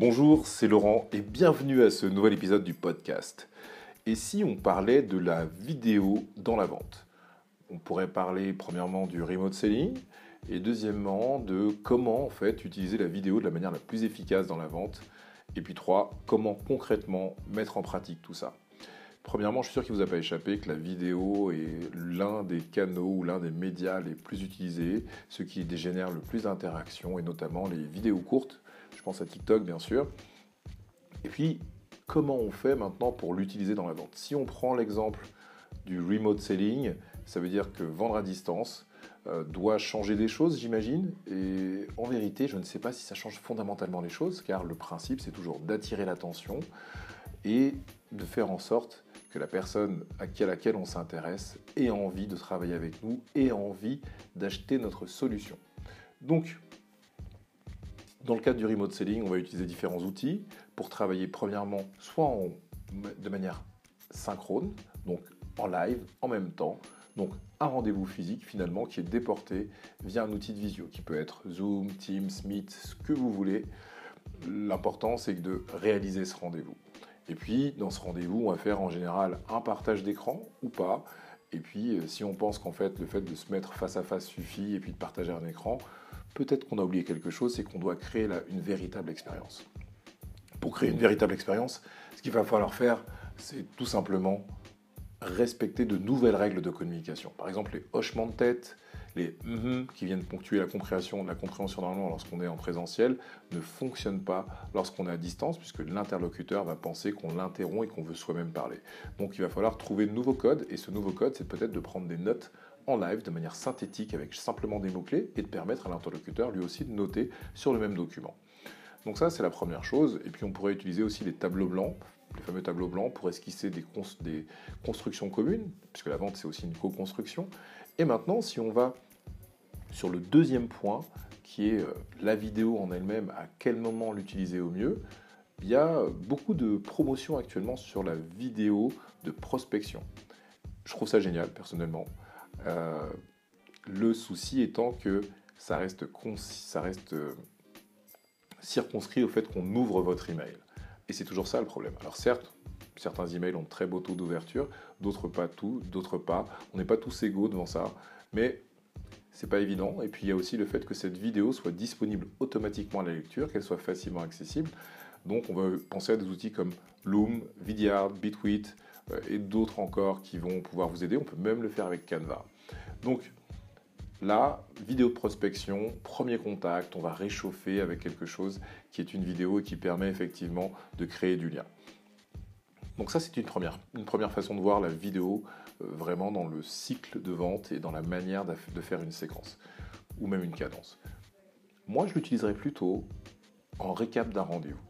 Bonjour, c'est Laurent et bienvenue à ce nouvel épisode du podcast. Et si on parlait de la vidéo dans la vente? On pourrait parler premièrement du remote selling et deuxièmement de comment en fait utiliser la vidéo de la manière la plus efficace dans la vente. Et puis trois, comment concrètement mettre en pratique tout ça. Premièrement, je suis sûr qu'il ne vous a pas échappé que la vidéo est l'un des canaux ou l'un des médias les plus utilisés, ce qui dégénère le plus d'interactions et notamment les vidéos courtes je pense à TikTok bien sûr. Et puis, comment on fait maintenant pour l'utiliser dans la vente? Si on prend l'exemple du remote selling, ça veut dire que vendre à distance euh, doit changer des choses, j'imagine. Et en vérité, je ne sais pas si ça change fondamentalement les choses, car le principe, c'est toujours d'attirer l'attention et de faire en sorte que la personne à laquelle on s'intéresse ait envie de travailler avec nous, ait envie d'acheter notre solution. Donc, dans le cadre du remote selling, on va utiliser différents outils pour travailler premièrement soit de manière synchrone, donc en live, en même temps, donc un rendez-vous physique finalement qui est déporté via un outil de visio qui peut être Zoom, Teams, Meet, ce que vous voulez. L'important c'est de réaliser ce rendez-vous. Et puis dans ce rendez-vous, on va faire en général un partage d'écran ou pas. Et puis euh, si on pense qu'en fait le fait de se mettre face à face suffit et puis de partager un écran, peut-être qu'on a oublié quelque chose, c'est qu'on doit créer une véritable expérience. Pour créer une véritable expérience, ce qu'il va falloir faire, c'est tout simplement respecter de nouvelles règles de communication. Par exemple, les hochements de tête, les mm qui viennent ponctuer la compréhension, la compréhension normalement lorsqu'on est en présentiel ne fonctionnent pas lorsqu'on est à distance puisque l'interlocuteur va penser qu'on l'interrompt et qu'on veut soi-même parler. Donc il va falloir trouver de nouveaux codes et ce nouveau code c'est peut-être de prendre des notes en live de manière synthétique avec simplement des mots-clés et de permettre à l'interlocuteur lui aussi de noter sur le même document. Donc ça c'est la première chose. Et puis on pourrait utiliser aussi les tableaux blancs, les fameux tableaux blancs pour esquisser des, des constructions communes, puisque la vente c'est aussi une co-construction. Et maintenant si on va sur le deuxième point qui est euh, la vidéo en elle-même, à quel moment l'utiliser au mieux, il y a beaucoup de promotions actuellement sur la vidéo de prospection. Je trouve ça génial personnellement. Euh, le souci étant que ça reste, euh, circonscrit au fait qu'on ouvre votre email. Et c'est toujours ça le problème. Alors certes, certains emails ont très beau taux d'ouverture, d'autres pas tout, d'autres pas. On n'est pas tous égaux devant ça, mais c'est pas évident. Et puis il y a aussi le fait que cette vidéo soit disponible automatiquement à la lecture, qu'elle soit facilement accessible. Donc on va penser à des outils comme Loom, Vidyard, Bitwit, et d'autres encore qui vont pouvoir vous aider. On peut même le faire avec Canva. Donc là, vidéo de prospection, premier contact, on va réchauffer avec quelque chose qui est une vidéo et qui permet effectivement de créer du lien. Donc ça, c'est une première, une première façon de voir la vidéo euh, vraiment dans le cycle de vente et dans la manière de faire une séquence ou même une cadence. Moi, je l'utiliserai plutôt en récap d'un rendez-vous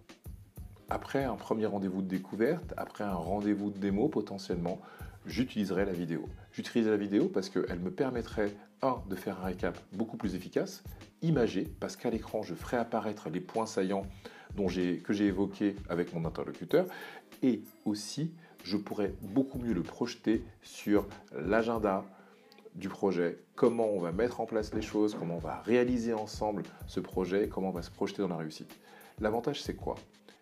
après un premier rendez-vous de découverte, après un rendez-vous de démo potentiellement, j'utiliserai la vidéo. J'utiliserai la vidéo parce qu'elle me permettrait, un, de faire un récap beaucoup plus efficace, imagé, parce qu'à l'écran, je ferai apparaître les points saillants dont que j'ai évoqués avec mon interlocuteur, et aussi, je pourrais beaucoup mieux le projeter sur l'agenda du projet, comment on va mettre en place les choses, comment on va réaliser ensemble ce projet, comment on va se projeter dans la réussite. L'avantage, c'est quoi?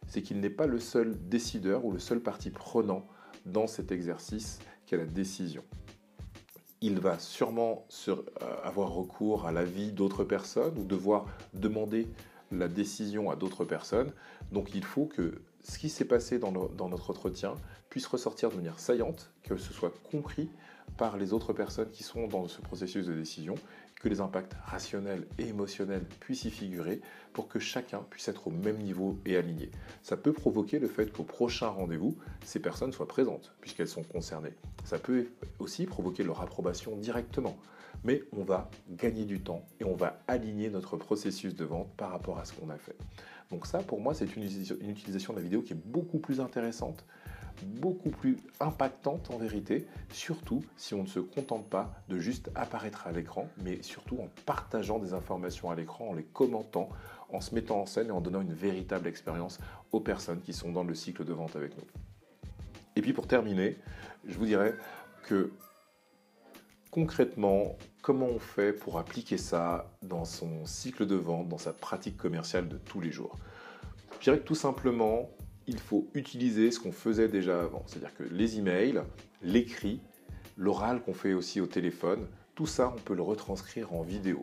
C'est qu'il n'est pas le seul décideur ou le seul parti prenant dans cet exercice qu'est la décision. Il va sûrement euh, avoir recours à l'avis d'autres personnes ou devoir demander la décision à d'autres personnes. Donc il faut que ce qui s'est passé dans, dans, notre entretien puisse ressortir de manière saillante, que ce soit compris par les autres personnes qui sont dans ce processus de décision que les impacts rationnels et émotionnels puissent y figurer pour que chacun puisse être au même niveau et aligné. Ça peut provoquer le fait qu'au prochain rendez-vous, ces personnes soient présentes puisqu'elles sont concernées. Ça peut aussi provoquer leur approbation directement. Mais on va gagner du temps et on va aligner notre processus de vente par rapport à ce qu'on a fait. Donc ça, pour moi, c'est une utilisation de la vidéo qui est beaucoup plus intéressante beaucoup plus impactante en vérité, surtout si on ne se contente pas de juste apparaître à l'écran, mais surtout en partageant des informations à l'écran, en les commentant, en se mettant en scène et en donnant une véritable expérience aux personnes qui sont dans le cycle de vente avec nous. Et puis pour terminer, je vous dirais que concrètement, comment on fait pour appliquer ça dans son cycle de vente, dans sa pratique commerciale de tous les jours? Je dirais que tout simplement, il faut utiliser ce qu'on faisait déjà avant. C'est-à-dire que les emails, l'écrit, l'oral qu'on fait aussi au téléphone, tout ça, on peut le retranscrire en vidéo.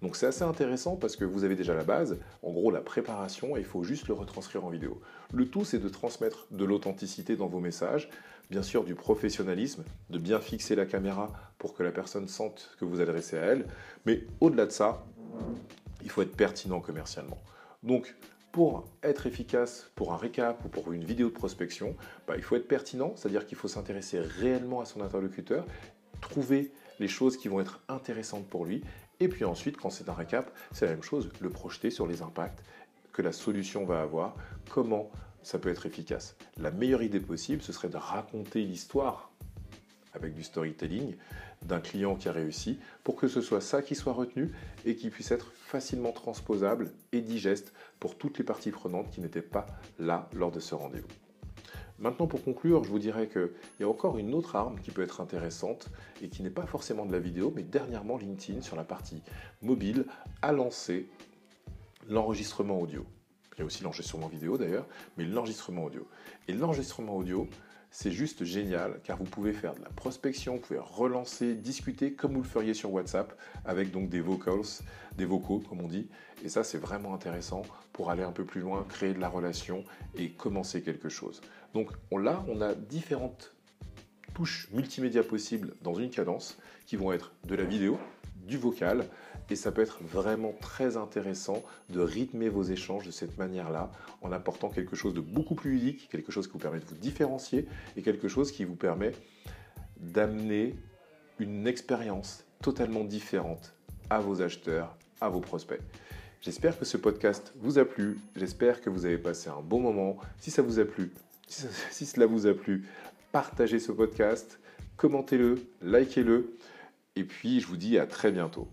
Donc c'est assez intéressant parce que vous avez déjà la base, en gros la préparation, et il faut juste le retranscrire en vidéo. Le tout, c'est de transmettre de l'authenticité dans vos messages, bien sûr du professionnalisme, de bien fixer la caméra pour que la personne sente que vous adressez à elle, mais au-delà de ça, il faut être pertinent commercialement. Donc, pour être efficace pour un récap ou pour une vidéo de prospection, bah, il faut être pertinent, c'est-à-dire qu'il faut s'intéresser réellement à son interlocuteur, trouver les choses qui vont être intéressantes pour lui, et puis ensuite, quand c'est un récap, c'est la même chose, le projeter sur les impacts que la solution va avoir, comment ça peut être efficace. La meilleure idée possible, ce serait de raconter l'histoire avec du storytelling d'un client qui a réussi pour que ce soit ça qui soit retenu et qui puisse être facilement transposable et digeste pour toutes les parties prenantes qui n'étaient pas là lors de ce rendez-vous. Maintenant, pour conclure, je vous dirais qu'il y a encore une autre arme qui peut être intéressante et qui n'est pas forcément de la vidéo, mais dernièrement, LinkedIn, sur la partie mobile, a lancé l'enregistrement audio. Il y a aussi l'enregistrement vidéo d'ailleurs, mais l'enregistrement audio. Et l'enregistrement audio, c'est juste génial car vous pouvez faire de la prospection, vous pouvez relancer, discuter comme vous le feriez sur WhatsApp avec donc des vocals, des vocaux comme on dit. Et ça c'est vraiment intéressant pour aller un peu plus loin, créer de la relation et commencer quelque chose. Donc là on a différentes touches multimédia possibles dans une cadence qui vont être de la vidéo, du vocal et ça peut être vraiment très intéressant de rythmer vos échanges de cette manière-là en apportant quelque chose de beaucoup plus ludique, quelque chose qui vous permet de vous différencier et quelque chose qui vous permet d'amener une expérience totalement différente à vos acheteurs, à vos prospects. J'espère que ce podcast vous a plu, j'espère que vous avez passé un bon moment. Si ça vous a plu, si cela vous a plu, partagez ce podcast, commentez-le, likez-le. Et puis, je vous dis à très bientôt.